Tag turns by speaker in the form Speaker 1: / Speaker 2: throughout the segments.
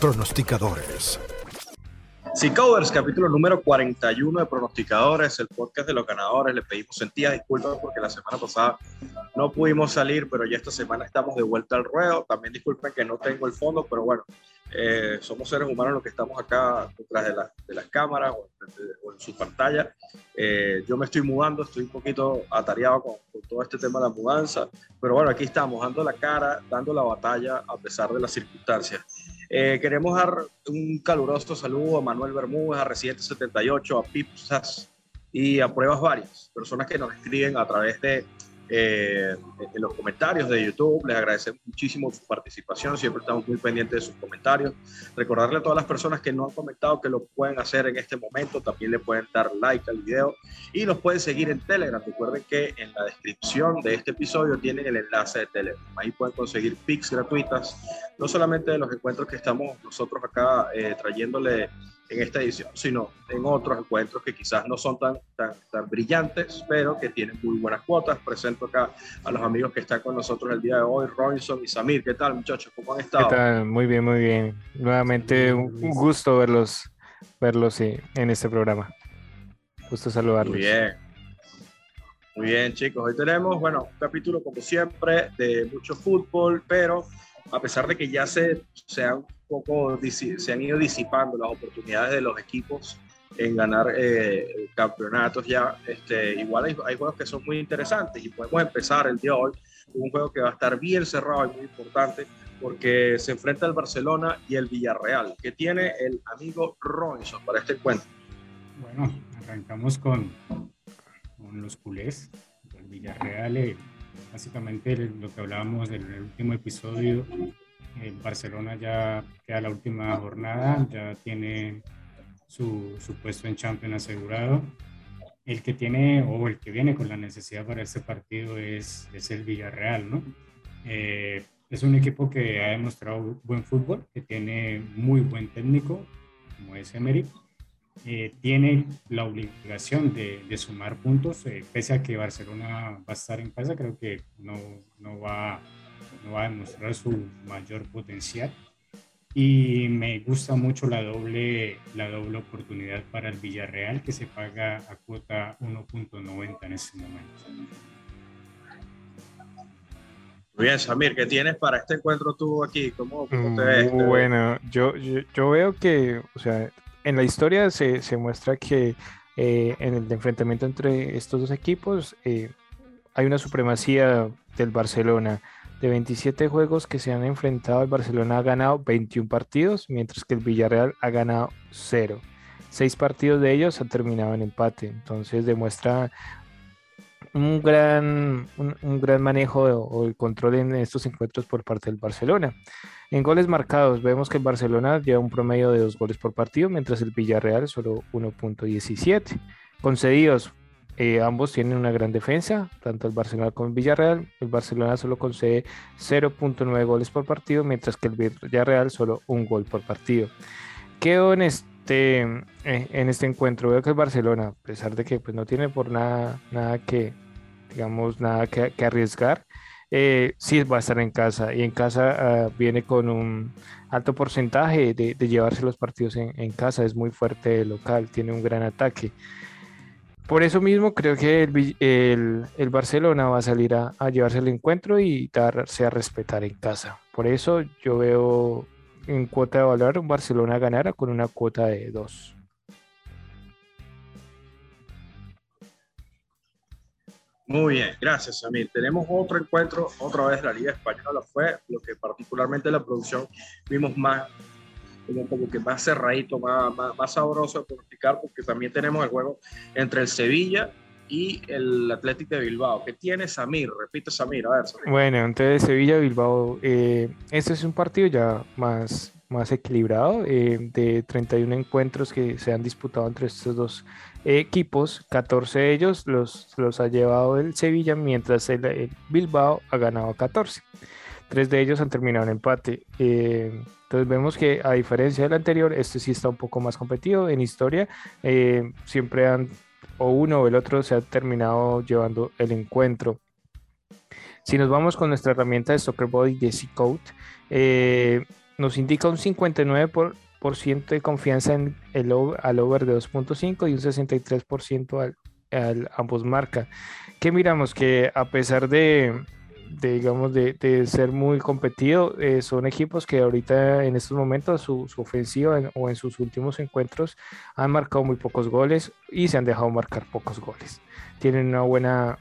Speaker 1: pronosticadores.
Speaker 2: Covers, capítulo número 41 de Pronosticadores, el podcast de los ganadores. Le pedimos sentidas disculpas porque la semana pasada no pudimos salir, pero ya esta semana estamos de vuelta al ruedo. También disculpen que no tengo el fondo, pero bueno, eh, somos seres humanos los que estamos acá detrás de, de las cámaras o, en su pantalla. Eh, yo me estoy mudando, estoy un poquito atareado con, con, todo este tema de la mudanza, pero bueno, aquí estamos, dando la cara, dando la batalla a pesar de las circunstancias. Eh, queremos dar un caluroso saludo a Manuel Bermúdez, a Residente 78, a Pipsas y a Pruebas Varias, personas que nos escriben a través de eh, en los comentarios de YouTube. Les agradecemos muchísimo su participación, siempre estamos muy pendientes de sus comentarios. Recordarle a todas las personas que no han comentado que lo pueden hacer en este momento, también le pueden dar like al video y los pueden seguir en Telegram. Recuerden que en la descripción de este episodio tienen el enlace de Telegram. Ahí pueden conseguir pics gratuitas, no solamente de los encuentros que estamos nosotros acá eh, trayéndole en esta edición, sino en otros encuentros que quizás no son tan, tan, tan brillantes, pero que tienen muy buenas cuotas. Presento acá a los amigos que están con nosotros el día de hoy, Robinson y Samir. ¿Qué tal, muchachos? ¿Cómo han estado?
Speaker 3: ¿Qué tal? Muy bien, muy bien. Nuevamente un gusto verlos, verlos en este programa. Gusto saludarlos.
Speaker 2: Muy bien. Muy bien, chicos. Hoy tenemos, bueno, un capítulo como siempre de mucho fútbol, pero a pesar de que ya se, se han poco se han ido disipando las oportunidades de los equipos en ganar eh, campeonatos ya. Este, igual hay, hay, juegos que son muy interesantes y podemos empezar el día de hoy con un juego que va a estar bien cerrado y muy importante porque se enfrenta el Barcelona y el Villarreal, que tiene el amigo Robinson para este encuentro.
Speaker 4: Bueno, arrancamos con, con los culés. El Villarreal, eh, básicamente lo que hablábamos en el último episodio, el Barcelona ya queda la última jornada, ya tiene su, su, puesto en Champions asegurado. El que tiene o el que viene con la necesidad para este partido es, es el Villarreal, ¿no? Eh, es un equipo que ha demostrado buen fútbol, que tiene muy buen técnico, como es Emery. Eh, tiene la obligación de, de sumar puntos, eh, pese a que Barcelona va a estar en casa, creo que no, no va no va a demostrar su mayor potencial. Y me gusta mucho la doble, la doble oportunidad para el Villarreal, que se paga a cuota 1.90 en este momento.
Speaker 2: Muy bien, Samir, ¿qué tienes para este encuentro tú aquí? ¿Cómo, te ves?
Speaker 3: Bueno, yo, yo, yo, veo que, o sea, en la historia se, se muestra que eh, en el enfrentamiento entre estos dos equipos eh, hay una supremacía del Barcelona de 27 juegos que se han enfrentado, el Barcelona ha ganado 21 partidos, mientras que el Villarreal ha ganado 0. Seis partidos de ellos han terminado en empate, entonces demuestra un gran, un, gran manejo o el control en estos encuentros por parte del Barcelona. En goles marcados, vemos que el Barcelona lleva un promedio de dos goles por partido, mientras el Villarreal solo 1.17. Concedidos, eh, ambos tienen una gran defensa, tanto el Barcelona como el Villarreal. El Barcelona solo concede 0.9 goles por partido, mientras que el Villarreal solo un gol por partido. Quedo en eh, en este encuentro. Veo que el Barcelona, a pesar de que pues, no tiene por nada, nada que, digamos, nada que, arriesgar, eh, sí va a estar en casa y en casa ah, viene con un alto porcentaje de, llevarse los partidos en, casa, es muy fuerte local, tiene un gran ataque. Por eso mismo creo que el, Barcelona va a salir a, llevarse el encuentro y darse a respetar en casa. Por eso yo veo en cuota de valor Barcelona ganara con una cuota de 2.
Speaker 2: Muy bien, gracias Samir. Tenemos otro encuentro, otra vez la Liga Española fue lo que particularmente la producción vimos más como, que más cerradito, más, más, sabroso de pronosticar, porque también tenemos el juego entre el Sevilla y el Atlético de Bilbao. ¿Qué tiene Samir? Repite Samir, a ver.
Speaker 3: Bueno, entonces Sevilla-Bilbao, eh, este es un partido ya más, más equilibrado, eh, de 31 encuentros que se han disputado entre estos dos equipos, 14 de ellos los, los ha llevado el Sevilla, mientras el, el Bilbao ha ganado 14. Tres de ellos han terminado en empate. Eh, entonces vemos que a diferencia del anterior, este sí está un poco más competido en historia. Eh, siempre han, o uno o el otro se ha terminado llevando el encuentro. Si nos vamos con nuestra herramienta de Soccer Body de C-Code, eh, nos indica un 59% de confianza en el al over de 2.5 y un 63% al, al ambos marca. Que miramos que a pesar de, digamos, de, ser muy competido, eh, son equipos que ahorita en estos momentos su, ofensiva o en sus últimos encuentros han marcado muy pocos goles y se han dejado marcar pocos goles. Tienen una buena,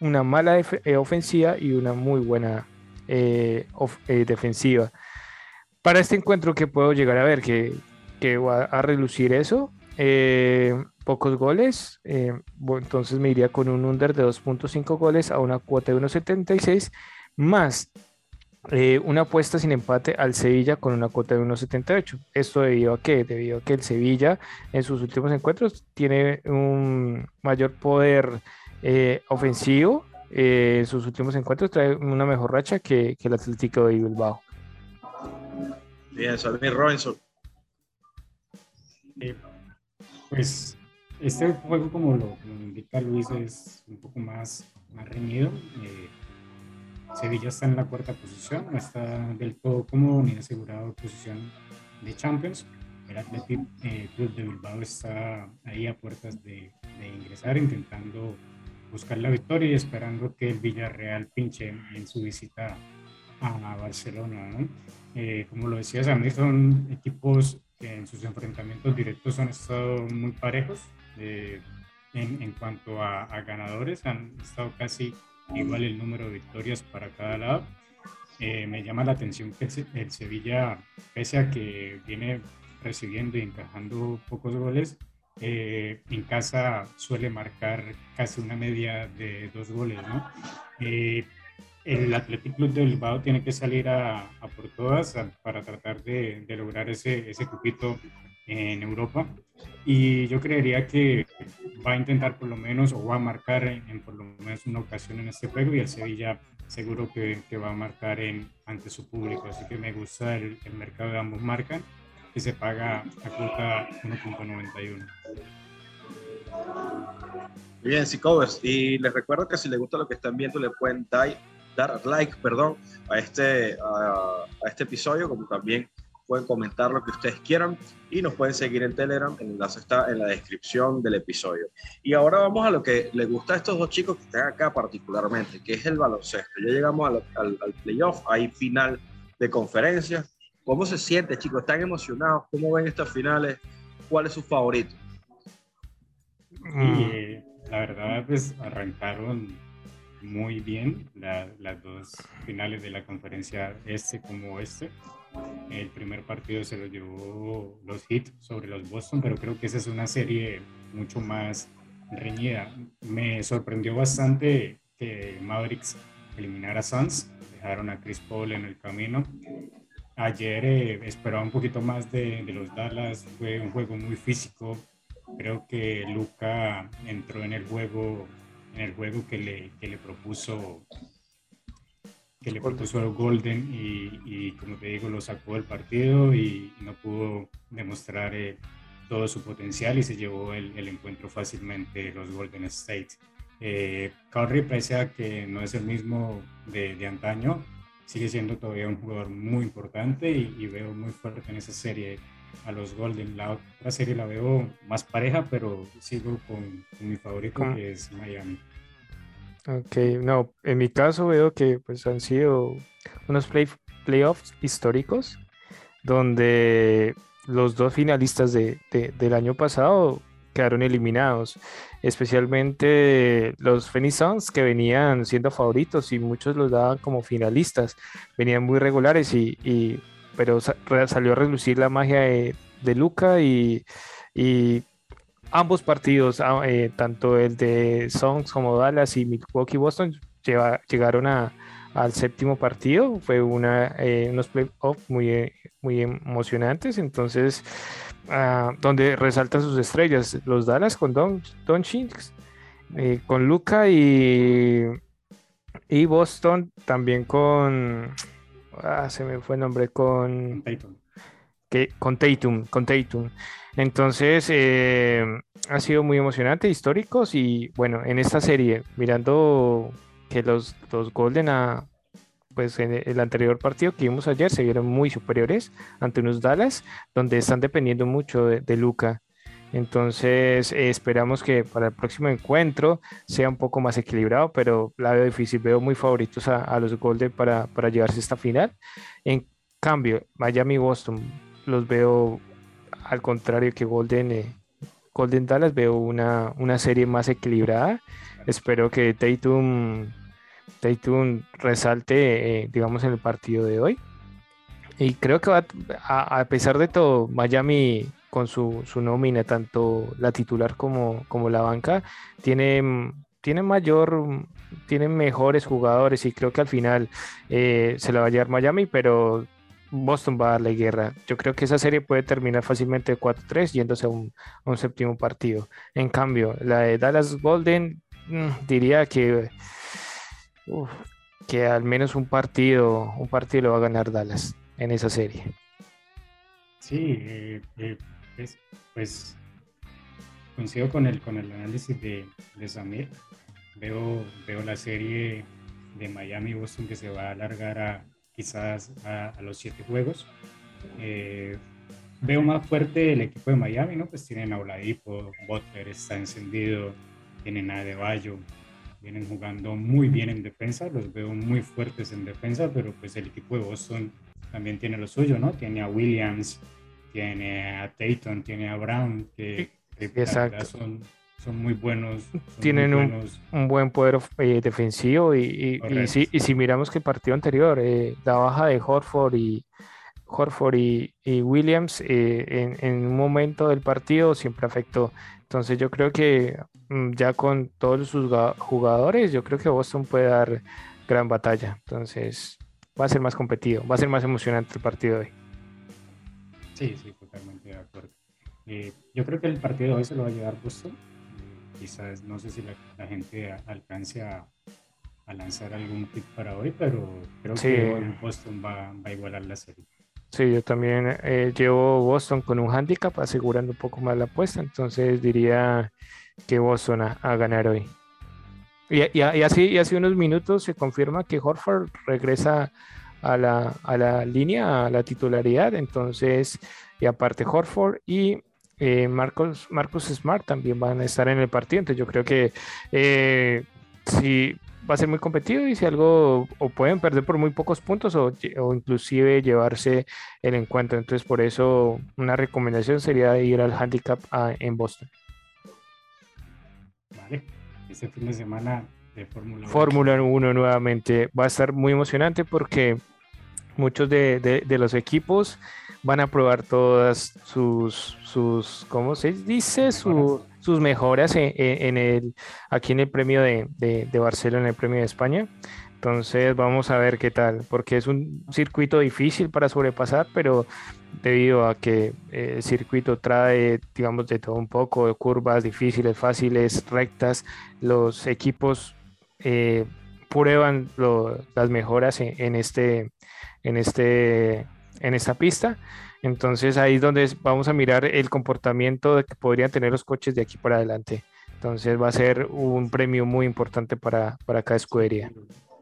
Speaker 3: una mala eh, ofensiva y una muy buena eh, defensiva. Para este encuentro que puedo llegar a ver que, que va a relucir eso, pocos goles, eh, entonces me iría con un under de 2.5 goles a una cuota de 1.76 más eh, una apuesta sin empate al Sevilla con una cuota de 1.78. Esto debido a que, debido a que el Sevilla en sus últimos encuentros tiene un mayor poder eh, ofensivo. en sus últimos encuentros trae una mejor racha que, que el Atlético de Bilbao.
Speaker 2: Bien, Salmi Robinson.
Speaker 4: Pues este juego, como lo, indica Luis, es un poco más, más reñido. Eh, Sevilla está en la cuarta posición, no está del todo cómodo ni asegurado posición de Champions. El Athletic eh, Club de Bilbao está ahí a puertas de, ingresar, intentando buscar la victoria y esperando que el Villarreal pinche en, su visita a, Barcelona. Eh, como lo decías, a mí son equipos que en sus enfrentamientos directos han estado muy parejos. Eh, en, cuanto a, ganadores, han estado casi igual el número de victorias para cada lado. Eh, me llama la atención que el, Sevilla, pese a que viene recibiendo y encajando pocos goles, eh, en casa suele marcar casi una media de dos goles, ¿no? El Athletic Club de Bilbao tiene que salir a, por todas para tratar de, de, lograr ese, ese cupito en Europa y yo creería que va a intentar por lo menos o va a marcar en, por lo menos una ocasión en este juego y el Sevilla seguro que, que va a marcar en, ante su público. Así que me gusta el, el mercado de ambos marcan que se paga a cuota 1.91.
Speaker 2: Bien, covers Y les recuerdo que si les gusta lo que están viendo, le pueden dar, like perdón, a, este, a, este episodio, como también pueden comentar lo que ustedes quieran y nos pueden seguir en Telegram, el enlace está en la descripción del episodio. Y ahora vamos a lo que les gusta a estos dos chicos que están acá particularmente, que es el baloncesto. Ya llegamos al, playoff, hay final de conferencia. ¿Cómo se siente, chicos? ¿Están emocionados? ¿Cómo ven estas finales? ¿Cuál es su favorito?
Speaker 4: Y la verdad, pues arrancaron muy bien las dos finales de la conferencia este como este. El primer partido se lo llevó los Heat sobre los Boston, pero creo que esa es una serie mucho más reñida. Me sorprendió bastante que Mavericks eliminara a Suns, dejaron a Chris Paul en el camino. Ayer eh, esperaba un poquito más de los Dallas, fue un juego muy físico. Creo que Luca entró en el juego en el juego que le, que le propuso que le propuso Golden y, como te digo lo sacó del partido y no pudo demostrar eh, todo su potencial y se llevó el, el encuentro fácilmente los Golden State. Eh, Curry, pese a que no es el mismo de, de antaño, sigue siendo todavía un jugador muy importante y, veo muy fuerte en esa serie a los Golden. La otra serie la veo más pareja, pero sigo con, mi favorito que es Miami.
Speaker 3: Ok, no, en mi caso veo que pues han sido unos playoffs históricos donde los dos finalistas de, del año pasado quedaron eliminados, especialmente los Phoenix Suns que venían siendo favoritos y muchos los daban como finalistas, venían muy regulares y, pero salió a relucir la magia de, Luca y, ambos partidos, ah, eh, tanto el de Songs como Dallas y Milwaukee Boston, llegaron al séptimo partido. Fue una, eh, unos playoffs muy, muy emocionantes. Entonces, ah, donde resaltan sus estrellas, los Dallas con Don, Don eh, con Luca y, y Boston también con. Ah, se me fue el nombre, con. Que, con Tatum, con Tatum. Entonces, eh, ha sido muy emocionante, históricos y bueno, en esta serie, mirando que los, los Golden pues en el anterior partido que vimos ayer se vieron muy superiores ante unos Dallas, donde están dependiendo mucho de, de Luca. Entonces esperamos que para el próximo encuentro sea un poco más equilibrado, pero la veo difícil. Veo muy favoritos a, los Golden para, para, llevarse esta final. En cambio, Miami-Boston los veo al contrario que Golden, eh, Golden Dallas, veo una, una, serie más equilibrada. Espero que Tatum, Tatum resalte, eh, digamos, en el partido de hoy. Y creo que a pesar de todo, Miami con su, su nómina, tanto la titular como, como la banca, tiene, mayor, tiene mejores jugadores y creo que al final eh, se la va a llevar Miami, pero Boston va a darle guerra. Yo creo que esa serie puede terminar fácilmente 4-3 yéndose a un, un, séptimo partido. En cambio, la de Dallas Golden mm, diría que, que al menos un partido, un partido lo va a ganar Dallas en esa serie.
Speaker 4: Sí, eh, eh, pues coincido con el, con el análisis de, de Samir. Veo, veo la serie de Miami-Boston que se va a alargar a quizás a, los siete juegos. Eh, veo más fuerte el equipo de Miami, ¿no? Pues tienen a Oladipo, Butler está encendido, tienen a Adebayo, vienen jugando muy bien en defensa, los veo muy fuertes en defensa, pero pues el equipo de Boston también tiene lo suyo, ¿no? Tiene a Williams, tiene a Tatum, tiene a Brown, que, son, son, muy buenos.
Speaker 3: Tienen Un, buen poder eh, defensivo y, y, si, y, si, miramos que el partido anterior, eh, la baja de Horford y, Horford y, Williams eh, en, en, un momento del partido siempre afectó. Entonces yo creo que mm, ya con todos sus jugadores, yo creo que Boston puede dar gran batalla. Entonces va a ser más competido, va a ser más emocionante el partido de hoy.
Speaker 4: Sí, sí, totalmente de acuerdo. Eh, yo creo que el partido de hoy se lo va a llevar Boston. Eh, quizás no sé si la, gente alcance a, lanzar algún pick para hoy, pero creo que Boston va, a igualar la serie.
Speaker 3: Sí, yo también eh, llevo Boston con un handicap asegurando un poco más la apuesta, entonces diría que Boston a, ganar hoy. Y, y, así, y hace unos minutos se confirma que Horford regresa a la, a la línea, a la titularidad. Entonces, y aparte Horford y eh, Marcos, Marcus Smart también van a estar en el partido. Entonces, yo creo que eh, si va a ser muy competido y si algo o pueden perder por muy pocos puntos o, o, inclusive llevarse el encuentro. Entonces, por eso una recomendación sería ir al handicap en Boston.
Speaker 4: Vale, este fin de semana de Fórmula 1.
Speaker 3: Fórmula 1 nuevamente va a estar muy emocionante porque muchos de, los equipos van a probar todas sus, sus ¿cómo se dice? sus mejoras en, el, aquí en el premio de, de, Barcelona, en el premio de España. Entonces vamos a ver qué tal, porque es un circuito difícil para sobrepasar, pero debido a que eh, el circuito trae, digamos, de todo un poco, curvas difíciles, fáciles, rectas, los equipos eh, prueban las mejoras en, este, en, este, en esta pista. Entonces ahí es donde vamos a mirar el comportamiento que podrían tener los coches de aquí para adelante. Entonces va a ser un premio muy importante para, para cada escudería.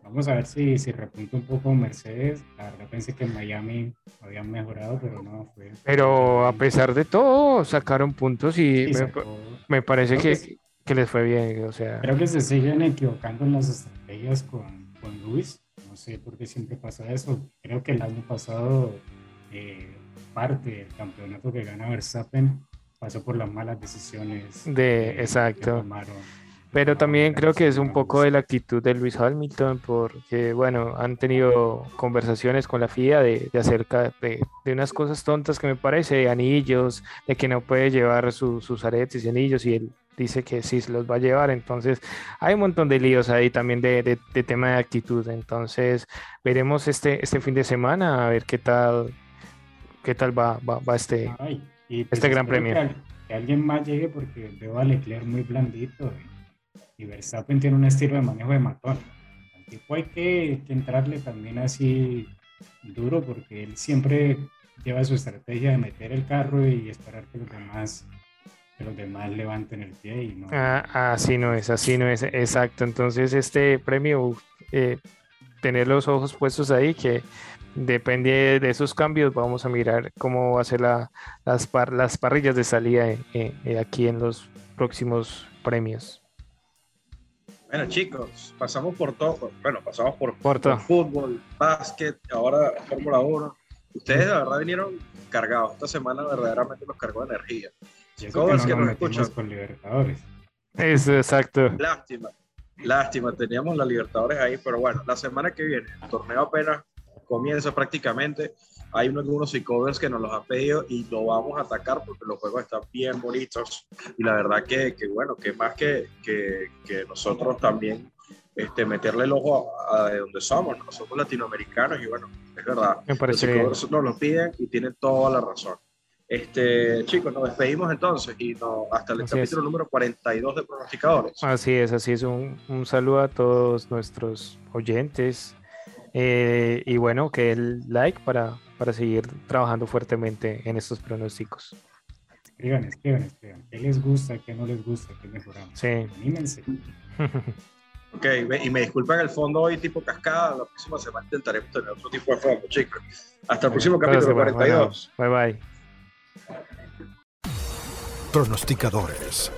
Speaker 4: Vamos a ver si, si repunta un poco Mercedes. La verdad pensé que en Miami habían mejorado, pero no fue.
Speaker 3: Pero a pesar de todo, sacaron puntos y me, parece que, que, les fue bien. O sea...
Speaker 4: Creo que se siguen equivocando en las estrategias con, con Luis sé por qué siempre pasa eso. Creo que el año pasado eh, parte del campeonato que gana Verstappen pasó por las malas decisiones.
Speaker 3: De, exacto. Pero también creo que es un poco de la actitud de Luis Hamilton, porque, bueno, han tenido conversaciones con la FIA de, acerca de, unas cosas tontas que me parece, de anillos, de que no puede llevar sus aretes y anillos, y él dice que sí se los va a llevar. Entonces, hay un montón de líos ahí también de, tema de actitud. Entonces, veremos este, este fin de semana a ver qué tal, qué tal va, va, este, pues este gran premio.
Speaker 4: Que, alguien más llegue porque veo a Leclerc muy blandito y, Verstappen tiene un estilo de manejo de matón. Al tipo hay que, que entrarle también así duro porque él siempre lleva su estrategia de meter el carro y esperar que los demás los demás levanten el pie y no.
Speaker 3: Ah, así no es, así no es, exacto. Entonces, este premio, eh, tener los ojos puestos ahí, que depende de esos cambios, vamos a mirar cómo va a ser la, las, las parrillas de salida aquí en los próximos premios.
Speaker 2: Bueno, chicos, pasamos por todo. Bueno, pasamos por, por, fútbol, básquet, ahora Fórmula 1. Ustedes de verdad vinieron cargados. Esta semana verdaderamente nos cargó energía.
Speaker 4: Chicos, que, no nos escuchan. con Libertadores.
Speaker 3: Eso, exacto.
Speaker 2: Lástima. Lástima, teníamos la Libertadores ahí, pero bueno, la semana que viene, el torneo apenas comienza prácticamente. Hay unos, unos covers que nos los han pedido y lo vamos a atacar porque los juegos están bien bonitos. Y la verdad que, que bueno, que más que, que, que nosotros también este, meterle el ojo a, de donde somos, nosotros somos latinoamericanos y bueno, es verdad.
Speaker 3: Me parece
Speaker 2: los covers nos lo piden y tienen toda la razón. Este, chicos, nos despedimos entonces y no, hasta el capítulo número 42 de Pronosticadores.
Speaker 3: Así es, así es. Un, un saludo a todos nuestros oyentes. Eh, y bueno, que el like para, para seguir trabajando fuertemente en estos pronósticos.
Speaker 4: Escriban, escriban, escriban. ¿Qué les gusta? ¿Qué no les gusta? ¿Qué mejoramos?
Speaker 3: Sí.
Speaker 4: Anímense.
Speaker 2: ok, y me disculpan el fondo hoy tipo cascada. La próxima semana intentaremos tener otro tipo de fondo, chicos. Hasta el próximo capítulo 42.
Speaker 3: bye bye.
Speaker 1: Pronosticadores